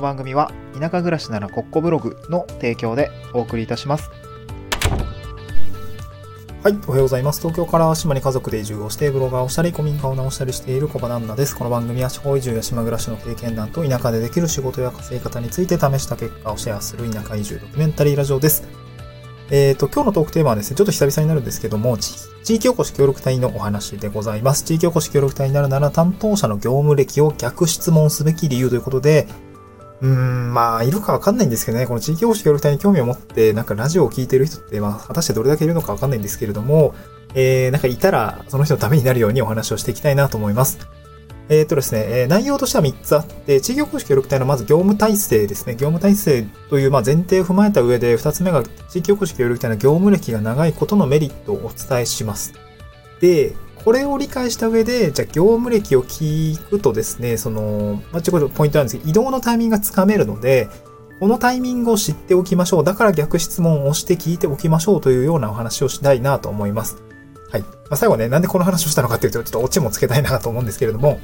の番組は田舎暮らしならコッコブログの提供でお送りいたします。はい、おはようございます。東京から島に家族で移住をして、ブロガーをしたり、古民家を直したりしている小場旦那です。この番組は地方移住や島暮らしの経験談と田舎でできる仕事や稼ぎ方について試した結果をシェアする田舎移住ドキュメンタリーラジオです。えっ、と、今日のトークテーマはですね、ちょっと久々になるんですけども、地域おこし協力隊のお話でございます。地域おこし協力隊になるなら担当者の業務歴を逆質問すべき理由ということで、うーん、まあ、いるかわかんないんですけどね、この地域おこし協力隊に興味を持って、なんかラジオを聞いてる人って、まあ、果たしてどれだけいるのかわかんないんですけれども、えー、なんかいたら、その人のためになるようにお話をしていきたいなと思います。えっ、とですね、え内容としては3つあって、地域おこし協力隊のまず業務体制ですね。業務体制というまあ前提を踏まえた上で、2つ目が地域おこし協力隊の業務歴が長いことのメリットをお伝えします。で、これを理解した上で、じゃあ業務歴を聞くとですね、その、まあ、ちょっとポイントなんですけど、移動のタイミングがつかめるので、このタイミングを知っておきましょう。だから逆質問をして聞いておきましょうというようなお話をしたいなと思います。はい。まあ、最後ね、なんでこの話をしたのかっていうと、ちょっとオチもつけたいなと思うんですけれども、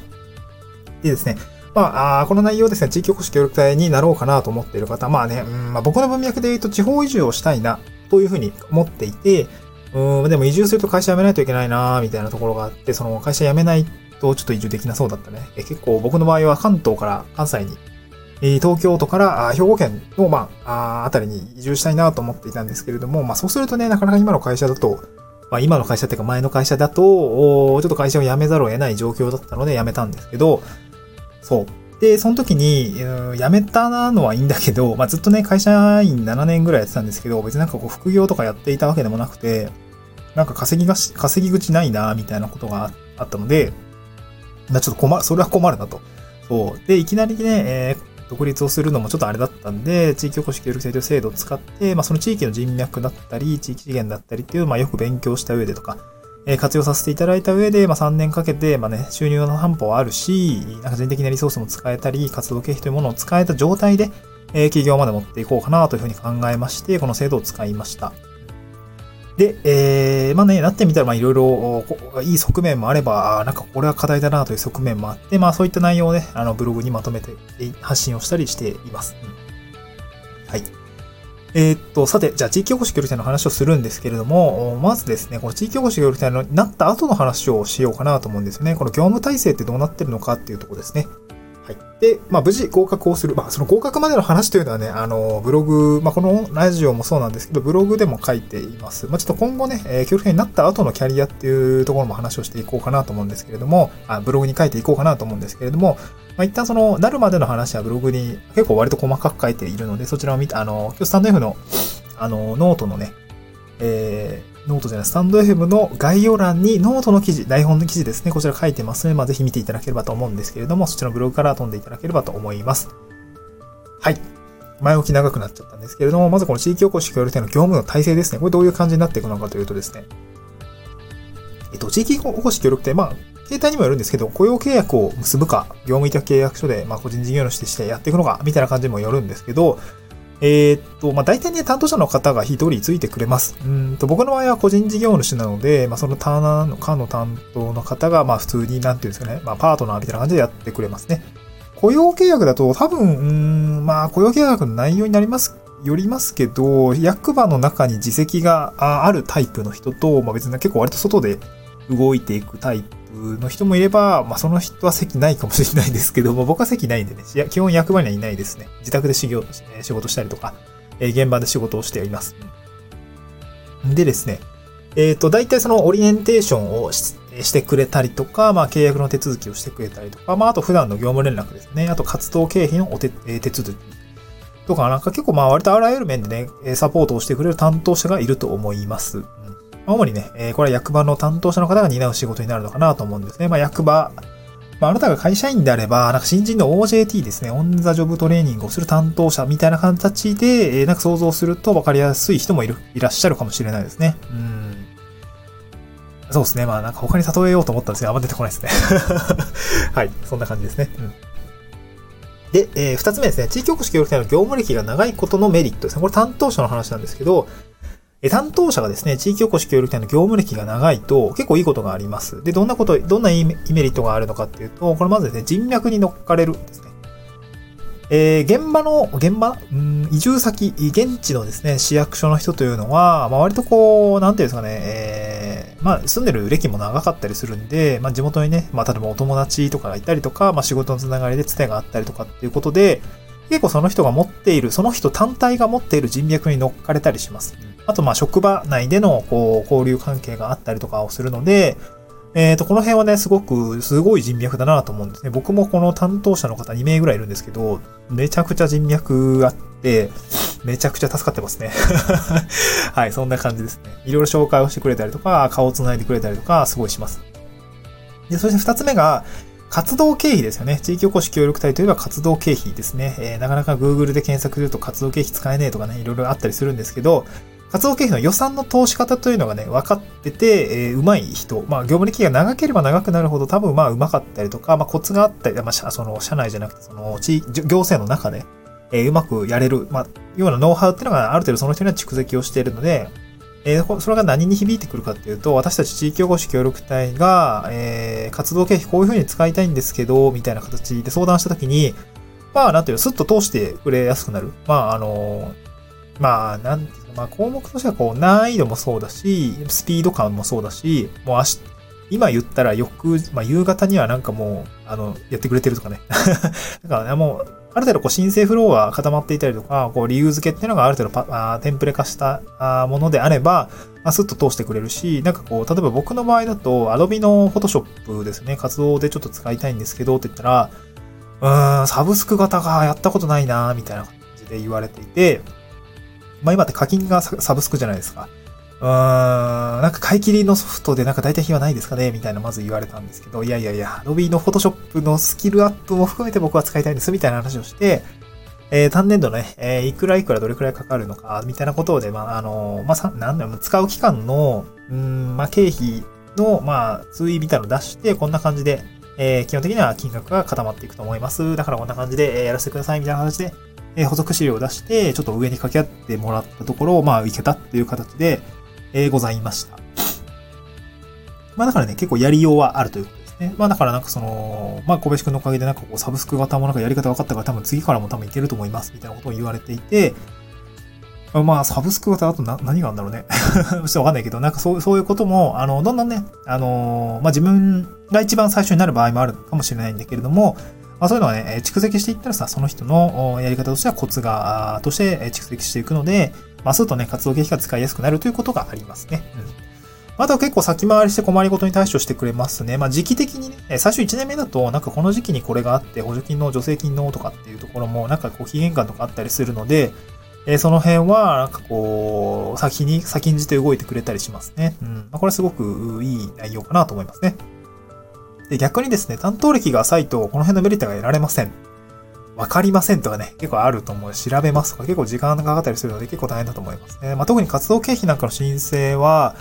でですね、まあ、この内容ですね、地域おこし協力隊になろうかなと思っている方、まあね、うんまあ、僕の文脈で言うと地方移住をしたいな、というふうに思っていて、うん、でも移住すると会社辞めないといけないな、みたいなところがあって、その会社辞めないとちょっと移住できなそうだったね。え結構僕の場合は関東から関西に、え東京都からあ兵庫県の、まあ、あたりに移住したいなと思っていたんですけれども、まあそうするとね、なかなか今の会社だと、まあ今の会社っていうか前の会社だと、ちょっと会社を辞めざるを得ない状況だったので辞めたんですけど、そう。で、その時に、うん辞めたのはいいんだけど、まあずっとね、会社員7年ぐらいやってたんですけど、別になんかこう副業とかやっていたわけでもなくて、なんか稼ぎがし、稼ぎ口ないな、みたいなことがあったので、まあちょっと困る、それは困るなと。そう。で、いきなりね、えー独立をするのもちょっとあれだったんで、地域おこし協力制という制度を使って、まあその地域の人脈だったり、地域資源だったりっていうまあよく勉強した上でとか、え活用させていただいた上で、まあ3年かけて、まあね、収入の担保はあるし、なんか人的なリソースも使えたり、活動経費というものを使えた状態で、え企業まで持っていこうかなというふうに考えまして、この制度を使いました。で、えー、まあね、なってみたら、まあいろいろ、いい側面もあれば、なんかこれは課題だなという側面もあって、まあそういった内容をね、あの、ブログにまとめて発信をしたりしています。うんはい。えーっと、さて、じゃあ地域おこし協力隊の話をするんですけれども、まずですね、この地域おこし協力隊のなった後の話をしようかなと思うんですよね。この業務体制ってどうなってるのかっていうとこですね。はい。で、まあ、無事合格をする。まあ、その合格までの話というのはね、あの、ブログ、まあ、このラジオもそうなんですけど、ブログでも書いています。まあ、ちょっと今後ね、えー協力隊になった後のキャリアっていうところも話をしていこうかなと思うんですけれども、あブログに書いていこうかなと思うんですけれども、まあ、一旦その、なるまでの話はブログに結構割と細かく書いているので、そちらを見て、あの、今日スタンド F の、あの、ノートのね、えーノートじゃない、 stand.fm の概要欄にノートの記事、台本の記事ですね、こちら書いてますので、まあ、ぜひ見ていただければと思うんですけれども、そちらのブログから飛んでいただければと思います。はい。前置き長くなっちゃったんですけれども、まずこの地域おこし協力隊の業務の体制ですね。これどういう感じになっていくのかというとですね、えっと、地域おこし協力隊、まあ、携帯にもよるんですけど、雇用契約を結ぶか、業務委託契約書で、まあ、個人事業主としてやっていくのか、みたいな感じにもよるんですけど、えーっと、まあ、大体ね、担当者の方が一人ついてくれます。うんと、僕の場合は個人事業主なので、まあ、そのターナーの、課の担当の方が、まあ、普通に、なんていうんですかね、まあ、パートナーみたいな感じでやってくれますね。雇用契約だと、多分、うん、まあ、雇用契約の内容になります、よりますけど、役場の中に自責があるタイプの人と、まあ、別に結構割と外で動いていくタイプの人もいれば、まあ、その人は席ないかもしれないですけども、僕は席ないんでね、いや基本役場にはいないですね。自宅で修行仕事したりとか、えー現場で仕事をしています。でですね、えっ、と、大体そのオリエンテーションをししてくれたりとか、まあ、契約の手続きをしてくれたりとか、まあ、あと普段の業務連絡ですね。あと活動経費のお手えー手続きとか、なんか結構まあ割とあらゆる面でね、えサポートをしてくれる担当者がいると思います。うん主にね、えーこれは役場の担当者の方が担う仕事になるのかなと思うんですね。まあ役場、まああなたが会社員であれば、なんか新人の OJT ですね、オンザジョブトレーニングをする担当者みたいな形で、えーなんか想像すると分かりやすい人もいる、いらっしゃるかもしれないですね。うん。そうですね。まあなんか他に例えようと思ったんですけど、あんま出てこないですね。はい。そんな感じですね。うん。で、えー二つ目ですね。地域おこし協力隊の業務歴が長いことのメリットですね。これ担当者の話なんですけど、担当者がですね、地域おこし協力隊の業務歴が長いと結構いいことがあります。で、どんなこと、どんないいメリットがあるのかっていうと、これまずですね、人脈に乗っかれるんですね。えー、現場の、現場？うん移住先、現地のですね、市役所の人というのは、まあ、割とこう、なんていうんですかね、えー、まあ、住んでる歴も長かったりするんで、まあ、地元にね、まあ、例えばお友達とかがいたりとか、まあ、仕事のつながりでつてがあったりとかっていうことで、結構その人が持っている、その人単体が持っている人脈に乗っかれたりします。あと、ま、職場内での、こう、交流関係があったりとかをするので、えっ、と、この辺はね、すごく、すごい人脈だなと思うんですね。僕もこの担当者の方2名ぐらいいるんですけど、めちゃくちゃ人脈あって、めちゃくちゃ助かってますね。はい、そんな感じですね。いろいろ紹介をしてくれたりとか、顔を繋いでくれたりとか、すごいします。で、そして二つ目が、活動経費ですよね。地域おこし協力隊といえば活動経費ですね。えー、なかなか Google で検索すると活動経費使えねえとかね、いろいろあったりするんですけど、活動経費の予算の通し方というのがね、分かってて、えー、上手い人、まあ、業務歴が長ければ長くなるほど多分まあ、上手かったりとか、まあ、コツがあったり、まあ、その、社内じゃなくて、その、地、行政の中で、えー、うまくやれる、まあ、ようなノウハウっていうのがある程度その人には蓄積をしているので、えー、それが何に響いてくるかっていうと、私たち地域おこし協力隊が、えー、活動経費こういう風に使いたいんですけど、みたいな形で相談したときに、まあ、なんていうの、スッと通してくれやすくなる。まあ、あのまあ、なんていうまあ、項目としてはこう、難易度もそうだし、スピード感もそうだし、もう明日、今言ったら翌、まあ、夕方にはなんかもう、あの、やってくれてるとかね。だからね、もう、ある程度こう申請フローが固まっていたりとか、こう理由付けっていうのがある程度パあテンプレ化したあものであれば、まあ、スッと通してくれるし、なんかこう、例えば僕の場合だと、Adobe の Photoshop ですね、活動でちょっと使いたいんですけどって言ったら、うーん、サブスク型がやったことないなみたいな感じで言われていて、まあ今って課金がサブスクじゃないですか。うーん、なんか買い切りのソフトでなんか大体費はないですかねみたいなまず言われたんですけど、いやいやいや、Adobe の Photoshop のスキルアップも含めて僕は使いたいんですみたいな話をして、えー、単年度ね、えー、いくらいくらどれくらいかかるのか、みたいなことで、まあ、あのまあ、さ、なんだろう、使う期間の、うん、まあ、経費の、まあ、推移みたいなのを出して、こんな感じで、えー、基本的には金額が固まっていくと思います。だからこんな感じで、えー、やらせてください、みたいな形で、え補足資料を出して、ちょっと上に掛け合ってもらったところを、まあ、いけたっていう形で、え、ございました。まあ、だからね、結構やりようはあるということですね。まあ、だからなんかその、まあ、小林くんのおかげでなんかこう、サブスク型もなんかやり方分かったから多分次からも多分いけると思います、みたいなことを言われていて、まあ、サブスク型だとな何があるんだろうね。ちょっとわかんないけど、なんかそうそういうことも、あの、どんどんね、あの、まあ自分が一番最初になる場合もあるかもしれないんだけれども、まあ、そういうのはね、蓄積していったらさ、その人のやり方としてはコツが、として蓄積していくので、まあ、するとね、活動経費が使いやすくなるということがありますね。うん。あとは結構先回りして困りごとに対処してくれますね。まあ時期的にね、最初1年目だと、なんかこの時期にこれがあって、補助金の助成金のとかっていうところも、なんかこう期限感とかあったりするので、えその辺は、なんかこう、先に、先んじて動いてくれたりしますね。うん。まあ、これすごくいい内容かなと思いますね。で、逆にですね、担当歴が浅いと、この辺のメリットが得られません。わかりませんとかね、結構あると思う。調べますとか結構時間がかかったりするので結構大変だと思いますね。まあ、特に活動経費なんかの申請は、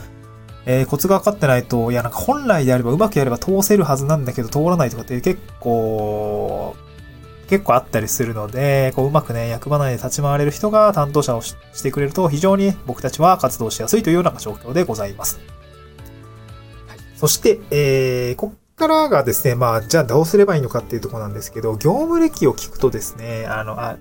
えー、コツが分かってないと、いや、なんか本来であればうまくやれば通せるはずなんだけど通らないとかって結構、結構あったりするので、こううまくね、役場内で立ち回れる人が担当者をしてくれると非常に僕たちは活動しやすいというような状況でございます。はい、そして、えー、からがですね、まあ、じゃあどうすればいいのかっていうところなんですけど、業務歴を聞くとですね、あの、あ、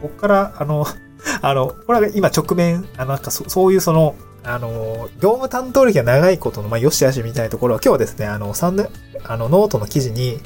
ここから、あの、あの、これは今直面、あ、なんかそそういうその、あの、業務担当歴が長いことの、まあ、よしあしみたいなところは、今日はですね、あの、サンド、あの、ノートの記事に、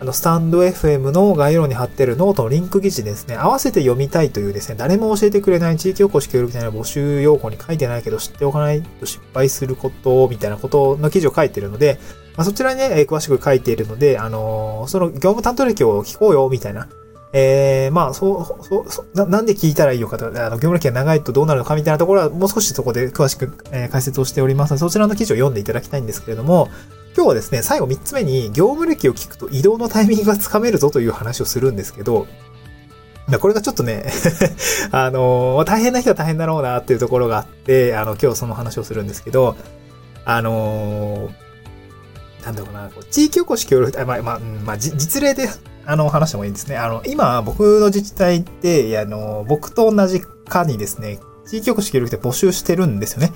あの、 stand.fm の概要欄に貼ってるノートのリンク記事ですね、合わせて読みたいというですね、誰も教えてくれない地域おこし協力隊の募集要項に書いてないけど知っておかないと失敗することみたいなことの記事を書いてるので、まあ、そちらにね、詳しく書いているので、あのー、その業務担当歴を聞こうよ、みたいな。えー、まあ、そう、そう、そななんで聞いたらいいのかと、あの、業務歴が長いとどうなるのかみたいなところは、もう少しそこで詳しく、えー、解説をしておりますので、そちらの記事を読んでいただきたいんですけれども、今日はですね、最後3つ目に、業務歴を聞くと移動のタイミングがつかめるぞという話をするんですけど、これがちょっとね あのー、大変な人は大変だろうなっていうところがあって、あの、今日その話をするんですけど、あのーなんだろうな、こう地域おこし協力隊、まあ、まあ、まあ、実例で、あの、話してもいいんですね。あの、今、僕の自治体で、あの、僕と同じ課にですね、地域おこし協力隊募集してるんですよね。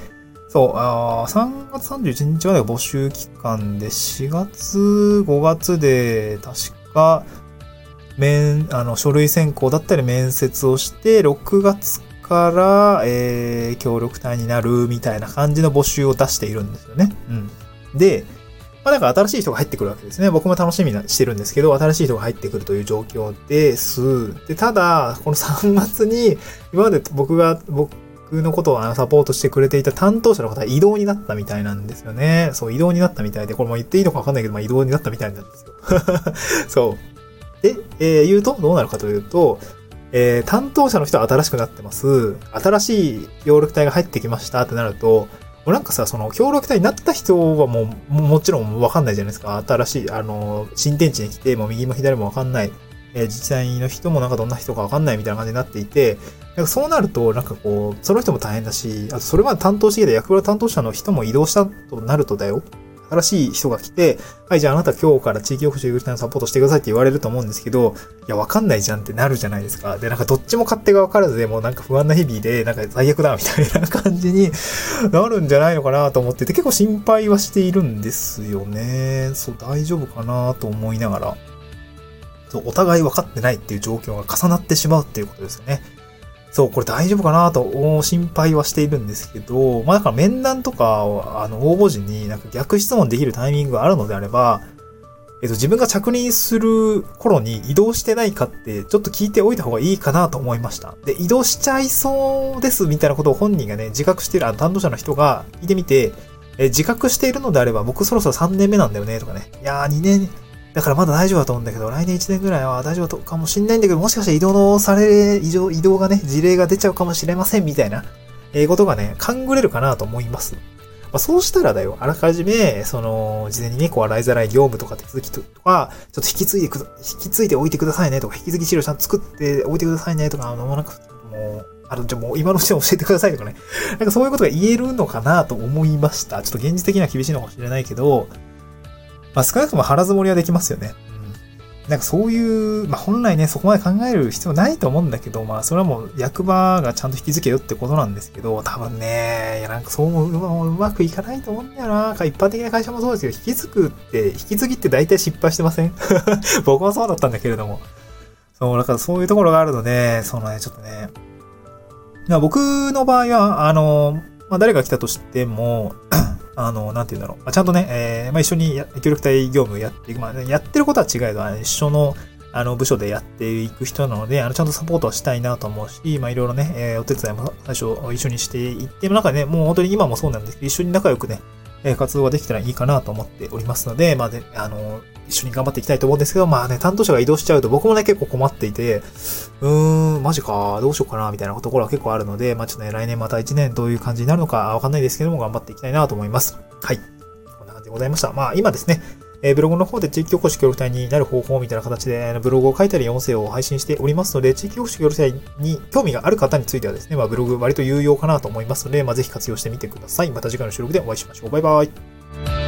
そう、あ3月31日までが募集期間で、4月、5月で、確か、面、あの、書類選考だったり面接をして、6月から、えー、協力隊になるみたいな感じの募集を出しているんですよね。うん。で、まあなんか新しい人が入ってくるわけですね。僕も楽しみにしてるんですけど、新しい人が入ってくるという状況です。で、ただ、この3月に、今まで僕が、僕のことをサポートしてくれていた担当者の方は移動になったみたいなんですよね。そう、移動になったみたいで、これも言っていいのかわかんないけど、まあ移動になったみたいなんですよ。そう。で、えー、言うと、どうなるかというと、えー、担当者の人は新しくなってます。新しい協力隊が入ってきましたってなると、もうなんかさ、その協力隊になった人はもう、もちろんわかんないじゃないですか。新しい、あの、新天地に来て、もう右も左もわかんない。えー、自治体の人もなんかどんな人かわかんないみたいな感じになっていて、なんかそうなると、なんかこう、その人も大変だし、あとそれまで担当してきた役場担当者の人も移動したとなるとだよ。新しい人が来て、はい、じゃああなた今日から地域おこし隊のサポートしてくださいって言われると思うんですけど、いや、わかんないじゃんってなるじゃないですか。で、なんかどっちも勝手がわからずでもなんか不安な日々で、なんか最悪だみたいな感じに なるんじゃないのかなと思ってて、結構心配はしているんですよね。そう、大丈夫かなと思いながら。そう、お互い分かってないっていう状況が重なってしまうっていうことですよね。そう、これ大丈夫かなと心配はしているんですけど、まあだから面談とか、あの、応募時になんか逆質問できるタイミングがあるのであれば、えっと、自分が着任する頃に移動してないかってちょっと聞いておいた方がいいかなと思いました。で、移動しちゃいそうですみたいなことを本人がね、自覚している、あの担当者の人が聞いてみて、え自覚しているのであれば僕そろそろ3年目なんだよねとかね。いやー2年、だからまだ大丈夫だと思うんだけど、来年1年ぐらいは大丈夫かもしんないんだけど、もしかして移動のされ、移動、移動がね、事例が出ちゃうかもしれませんみたいな、えー、ことがね、勘ぐれるかなと思います。まあ、そうしたらだよ、あらかじめ、その、事前にね、こう、洗いざらい業務とか手続きとか、ちょっと引き継いでく、引き継いでおいてくださいねとか、引き継ぎ資料ちゃんと作っておいてくださいねとか、あの、もなんか、もう、あの、じゃもう今のうちに教えてくださいとかね。なんかそういうことが言えるのかなと思いました。ちょっと現実的には厳しいのかもしれないけど、まあ少なくとも腹積もりはできますよね。うんなんかそういう、まあ本来ね、そこまで考える必要ないと思うんだけど、まあそれはもう役場がちゃんと引き付けよってことなんですけど、多分ね、いやなんかそううまうまくいかないと思うんだよな。一般的な会社もそうですけど、引き継ぐって、引き継ぎって大体失敗してません？僕もそうだったんだけれども。そう、だからそういうところがあるので、そのね、ちょっとね、僕の場合は、あの、まあ誰が来たとしても、あの、なんて言うんだろう。まあ、ちゃんとね、えー、まあ、一緒に協力隊業務やっていく。まあ、やってることは違えど、一緒の、あの、部署でやっていく人なので、あの、ちゃんとサポートはしたいなと思うし、まあ、いろいろね、えー、お手伝いも最初一緒にしていってる中でね、もう本当に今もそうなんですけど、一緒に仲良くね、え活動ができたらいいかなと思っておりますので、まあ、で、あの、一緒に頑張っていきたいと思うんですけど、まあね、担当者が移動しちゃうと僕もね、結構困っていて、うーん、マジか、どうしようかな、みたいなところは結構あるので、まあちょっとね、来年また1年どういう感じになるのかわかんないですけども、頑張っていきたいなと思います。はい。こんな感じでございました。まあ今ですね、え、ブログの方で地域おこし協力隊になる方法みたいな形で、ブログを書いたり音声を配信しておりますので、地域おこし協力隊に興味がある方についてはですね、まあブログ割と有用かなと思いますので、まあぜひ活用してみてください。また次回の収録でお会いしましょう。バイバイ。